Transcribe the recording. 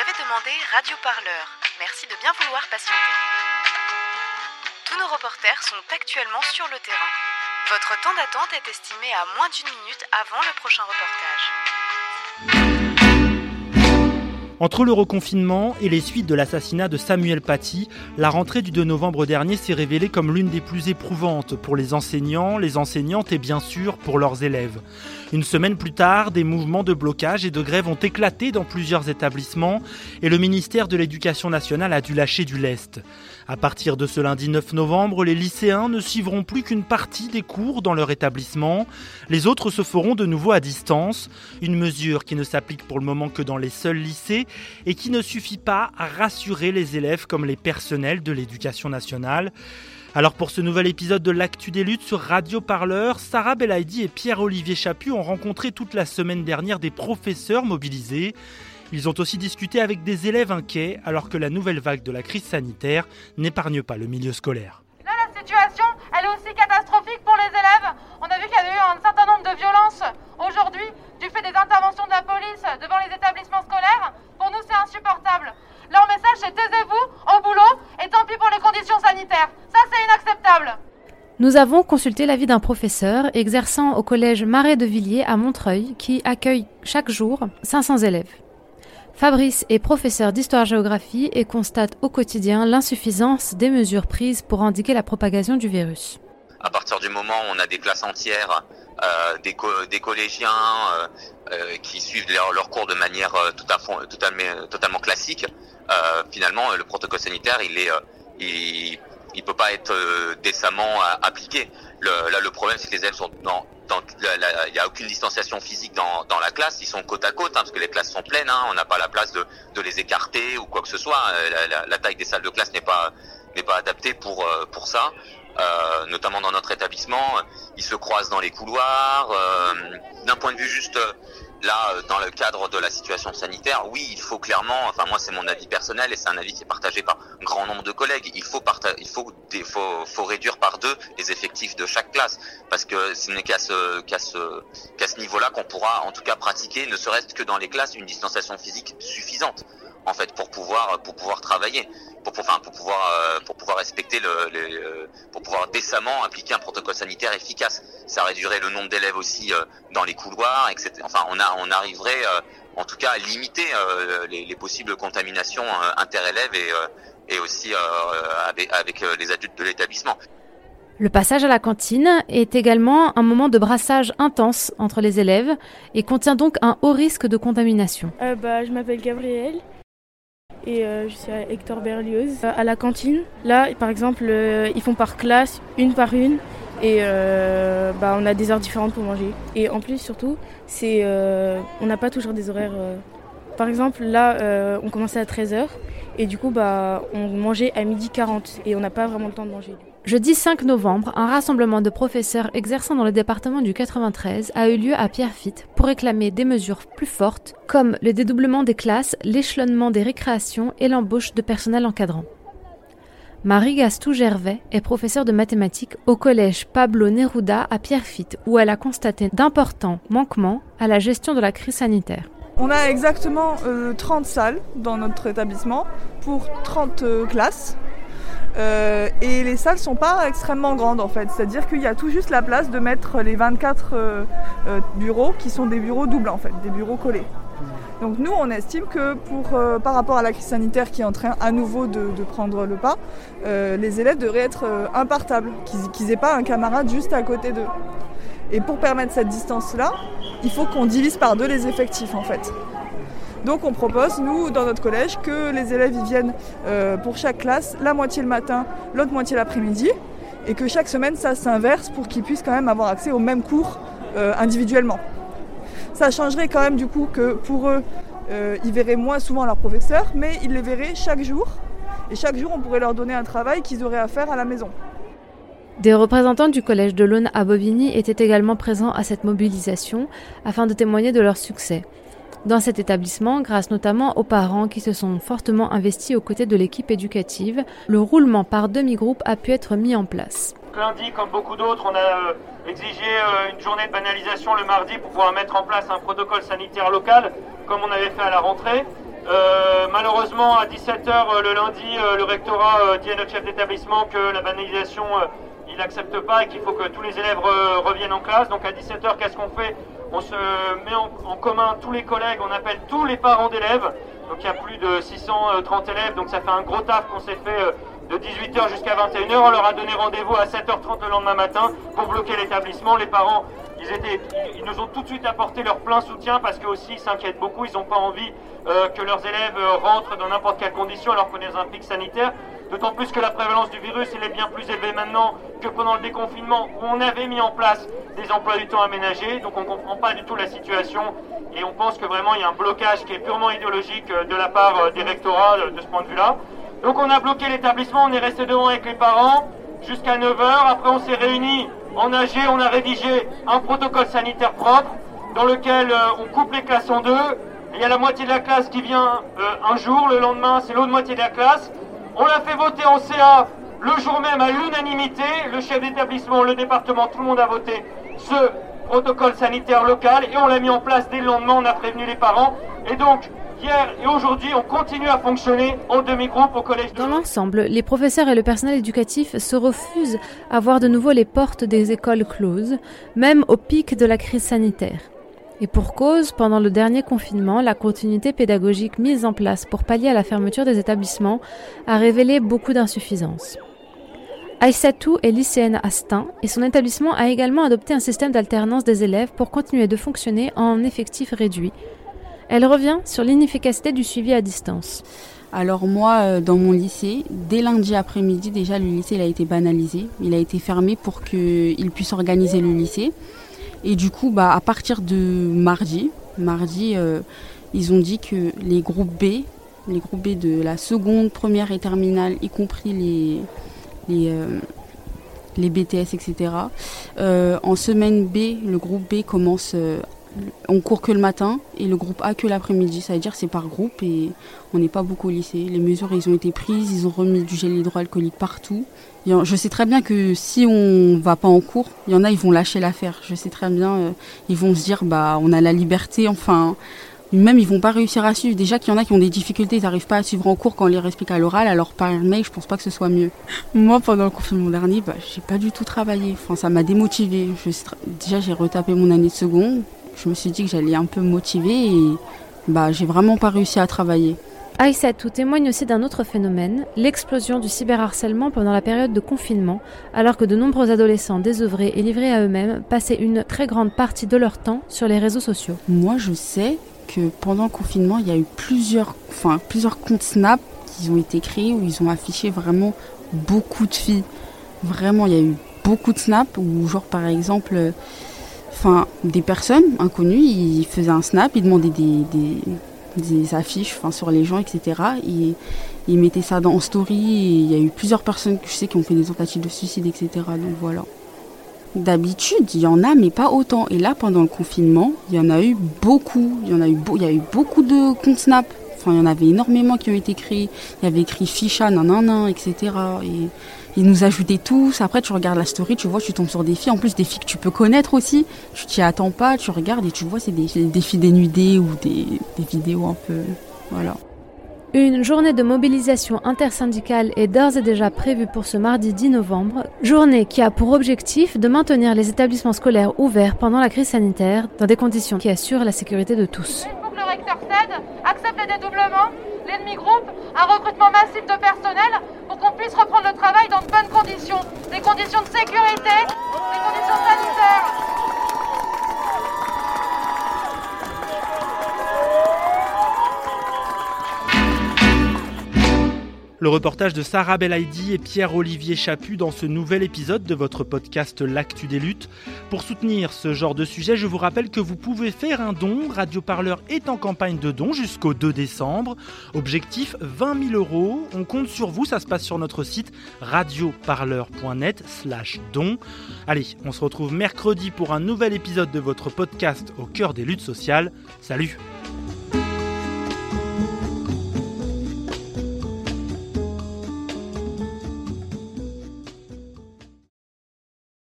avez demandé Radio Parleur. Merci de bien vouloir patienter. Tous nos reporters sont actuellement sur le terrain. Votre temps d'attente est estimé à moins d'une minute avant le prochain reportage. Entre le reconfinement et les suites de l'assassinat de Samuel Paty, la rentrée du 2 novembre dernier s'est révélée comme l'une des plus éprouvantes pour les enseignants, les enseignantes et bien sûr pour leurs élèves. Une semaine plus tard, des mouvements de blocage et de grève ont éclaté dans plusieurs établissements et le ministère de l'Éducation nationale a dû lâcher du lest. À partir de ce lundi 9 novembre, les lycéens ne suivront plus qu'une partie des cours dans leur établissement. Les autres se feront de nouveau à distance, une mesure qui ne s'applique pour le moment que dans les seuls lycées et qui ne suffit pas à rassurer les élèves comme les personnels de l'éducation nationale. Alors pour ce nouvel épisode de l'Actu des luttes sur Radio Parleur, Sarah Belaïdi et Pierre-Olivier Chaput ont rencontré toute la semaine dernière des professeurs mobilisés. Ils ont aussi discuté avec des élèves inquiets alors que la nouvelle vague de la crise sanitaire n'épargne pas le milieu scolaire. La situation, elle est aussi catastrophique pour les élèves. On a vu qu'il y avait eu un certain nombre de violences aujourd'hui du fait des interventions de la police devant les établissements scolaires. Pour nous, c'est insupportable. Leur message, c'est taisez-vous au boulot et tant pis pour les conditions sanitaires. Ça, c'est inacceptable. Nous avons consulté l'avis d'un professeur exerçant au collège Marais de Villiers à Montreuil qui accueille chaque jour 500 élèves. Fabrice est professeur d'histoire-géographie et constate au quotidien l'insuffisance des mesures prises pour indiquer la propagation du virus. À partir du moment où on a des classes entières, euh, des, collégiens euh, euh, qui suivent leur, cours de manière totalement, classique, finalement le protocole sanitaire il est il peut pas être décemment appliqué. Le, là le problème c'est que les élèves sont dans il n'y a aucune distanciation physique dans, dans, la classe. Ils sont côte à côte hein, parce que les classes sont pleines. Hein, on n'a pas la place de, de, les écarter ou quoi que ce soit. Euh, la, la, taille des salles de classe n'est pas n'est pas adaptée pour euh, pour ça. Euh, notamment dans notre établissement, ils se croisent dans les couloirs. Euh, D'un point de vue juste là, euh, dans le cadre de la situation sanitaire, oui, il faut clairement, enfin moi c'est mon avis personnel et c'est un avis qui est partagé par un grand nombre de collègues, il faut, il faut, faut, faut, réduire par deux les effectifs de chaque classe, parce que ce n'est qu'à ce, qu'à ce, qu'à ce niveau-là qu'on pourra en tout cas pratiquer, ne serait-ce que dans les classes, une distanciation physique suffisante en fait pour pouvoir pour pouvoir travailler pour, pour, enfin, pour pouvoir euh, pour pouvoir respecter le, le, euh, pour pouvoir décemment appliquer un protocole sanitaire efficace. Ça réduirait le nombre d'élèves aussi euh, dans les couloirs etc enfin on a on arriverait en tout cas à limiter les, les, possibles contaminations interélèves et et aussi avec, avec les adultes de l'établissement. Le passage à la cantine est également un moment de brassage intense entre les élèves et contient donc un haut risque de contamination. Euh, bah, je m'appelle Gabriel et euh, je suis à Hector Berlioz. Euh, à la cantine, là, par exemple, euh, ils font par classe, une par une, et bah, on a des heures différentes pour manger. Et en plus, surtout, c'est, on n'a pas toujours des horaires. Par exemple, là, on commençait à 13h, et du coup, bah, on mangeait à midi 40, et on n'a pas vraiment le temps de manger. Jeudi 5 novembre, un rassemblement de professeurs exerçant dans le département du 93 a eu lieu à Pierrefitte pour réclamer des mesures plus fortes comme le dédoublement des classes, l'échelonnement des récréations et l'embauche de personnel encadrant. Marie Gastou Gervais est professeure de mathématiques au collège Pablo Neruda à Pierrefitte où elle a constaté d'importants manquements à la gestion de la crise sanitaire. On a exactement 30 euh, salles dans notre établissement pour 30 euh, classes euh, et les salles sont pas extrêmement grandes en fait, c'est-à-dire qu'il y a tout juste la place de mettre les 24 euh, euh, bureaux qui sont des bureaux doubles en fait, des bureaux collés. Donc nous, on estime que par rapport à la crise sanitaire qui est en train à nouveau de, prendre le pas, les élèves devraient être impartables, qu'ils n'aient pas un camarade juste à côté d'eux. Et pour permettre cette distance-là, il faut qu'on divise par deux les effectifs en fait. Donc on propose, nous, dans notre collège, que les élèves y viennent euh, pour chaque classe, la moitié le matin, l'autre moitié l'après-midi, et que chaque semaine ça s'inverse pour qu'ils puissent quand même avoir accès aux mêmes cours euh, individuellement. Ça changerait quand même du coup que pour eux, euh, ils verraient moins souvent leurs professeurs, mais ils les verraient chaque jour. Et chaque jour, on pourrait leur donner un travail qu'ils auraient à faire à la maison. Des représentants du collège de l'Aune à Bobigny étaient également présents à cette mobilisation afin de témoigner de leur succès dans cet établissement grâce notamment aux parents qui se sont fortement investis aux côtés de l'équipe éducative. Le roulement par demi-groupe a pu être mis en place. Lundi, comme beaucoup d'autres, on a euh, exigé euh, une journée de banalisation le mardi pour pouvoir mettre en place un protocole sanitaire local, comme on avait fait à la rentrée. Euh, malheureusement, à 17h le lundi, le rectorat dit à notre chef d'établissement que la banalisation, il n'accepte pas et qu'il faut que tous les élèves reviennent en classe. Donc à 17h, qu'est-ce qu'on fait? On se met en, commun tous les collègues, on appelle tous les parents d'élèves. Donc il y a plus de 630 élèves, donc ça fait un gros taf qu'on s'est fait de 18h jusqu'à 21h. On leur a donné rendez-vous à 7h30 le lendemain matin pour bloquer l'établissement. Les parents, ils, étaient, ils, nous ont tout de suite apporté leur plein soutien parce qu'aussi ils s'inquiètent beaucoup. Ils n'ont pas envie euh, que leurs élèves euh, rentrent dans n'importe quelle condition alors qu'on est dans un pic sanitaire. D'autant plus que la prévalence du virus est bien plus élevée maintenant que pendant le déconfinement où on avait mis en place des emplois du temps aménagés. Donc on ne comprend pas du tout la situation et on pense que vraiment il y a un blocage qui est purement idéologique euh, de la part des rectorats de ce point de vue-là. Donc on a bloqué l'établissement, on est resté devant avec les parents jusqu'à 9h. Après on s'est réunis en AG, on a rédigé un protocole sanitaire propre dans lequel euh, on coupe les classes en deux. Il y a la moitié de la classe qui vient euh, un jour, le lendemain c'est l'autre moitié de la classe. On l'a fait voter en CA le jour même à l'unanimité. Le chef d'établissement, le département, tout le monde a voté ce protocole sanitaire local et on l'a mis en place dès le lendemain, on a prévenu les parents. Et donc Hier et aujourd'hui, on continue à fonctionner en demi-groupe au collège. De Dans l'ensemble, les professeurs et le personnel éducatif se refusent à voir de nouveau les portes des écoles closes, même au pic de la crise sanitaire. Et pour cause, pendant le dernier confinement, la continuité pédagogique mise en place pour pallier à la fermeture des établissements a révélé beaucoup d'insuffisances. Aïssatou est lycéenne à Stein et son établissement a également adopté un système d'alternance des élèves pour continuer de fonctionner en effectif réduit, elle revient sur l'inefficacité du suivi à distance. Alors moi, euh, dans mon lycée, dès lundi après-midi, déjà le lycée a été banalisé. Il a été fermé pour qu'il puisse organiser le lycée. Et du coup, bah, à partir de mardi, mardi, euh, ils ont dit que les groupes B, les groupes B de la seconde, première et terminale, y compris les, euh, les BTS, etc. en semaine B, le groupe B commence on court que le matin et le groupe A que l'après-midi. Ça veut dire c'est par groupe et on n'est pas beaucoup au lycée. Les mesures, ils ont été prises, ils ont remis du gel hydroalcoolique partout. Je sais très bien que si on va pas en cours, il y en a, ils vont lâcher l'affaire. Je sais très bien, euh, ils vont se dire, bah, on a la liberté, enfin. Même ils vont pas réussir à suivre. Déjà qu'il y en a qui ont des difficultés, ils n'arrivent pas à suivre en cours quand on les explique à l'oral, alors par mail, je pense pas que ce soit mieux. Moi, pendant le confinement dernier, bah, j'ai pas du tout travaillé. Enfin, ça m'a démotivé. Déjà, j'ai retapé mon année de seconde je me suis dit que j'allais un peu motiver et bah, j'ai vraiment pas réussi à travailler. Aïssatou témoigne aussi d'un autre phénomène, l'explosion du cyberharcèlement pendant la période de confinement, alors que de nombreux adolescents désœuvrés et livrés à eux-mêmes passaient une très grande partie de leur temps sur les réseaux sociaux. Moi, je sais que pendant le confinement, il y a eu plusieurs, enfin, plusieurs comptes Snap qui ont été créés où ils ont affiché vraiment beaucoup de filles. Vraiment, il y a eu beaucoup de Snap où, genre, par exemple, enfin, des personnes inconnues, ils faisaient un snap, ils demandaient des, affiches sur les gens, etc. Et ils mettaient ça dans story. il y a eu plusieurs personnes que je sais qui ont fait des tentatives de suicide, etc. Donc voilà. D'habitude, il y en a, mais pas autant. Et là, pendant le confinement, il y en a eu beaucoup. Il y en a eu, il y a eu beaucoup de comptes Snap. Enfin, il y en avait énormément qui ont été créés. Il y avait écrit Ficha, nanana, etc. Et ils nous ajoutaient tous. Après, tu regardes la story, tu vois, tu tombes sur des filles. En plus, des filles que tu peux connaître aussi. Tu t'y attends pas, tu regardes et tu vois, c'est des, des filles dénudées ou des, des vidéos un peu. Voilà. Une journée de mobilisation intersyndicale est d'ores et déjà prévue pour ce mardi 10 novembre, journée qui a pour objectif de maintenir les établissements scolaires ouverts pendant la crise sanitaire dans des conditions qui assurent la sécurité de tous. Cède, accepte le dédoublement, l'ennemi groupe, un recrutement massif de personnel pour qu'on puisse reprendre le travail dans de bonnes conditions, des conditions de sécurité, des conditions sanitaires. Le reportage de Sarah Belaïdi et Pierre-Olivier Chaput dans ce nouvel épisode de votre podcast L'actu des luttes. Pour soutenir ce genre de sujet, je vous rappelle que vous pouvez faire un don. Radio Parleur est en campagne de dons jusqu'au 2 décembre. Objectif 20 000 euros. On compte sur vous. Ça se passe sur notre site radioparleur.net slash don. Allez, on se retrouve mercredi pour un nouvel épisode de votre podcast au cœur des luttes sociales. Salut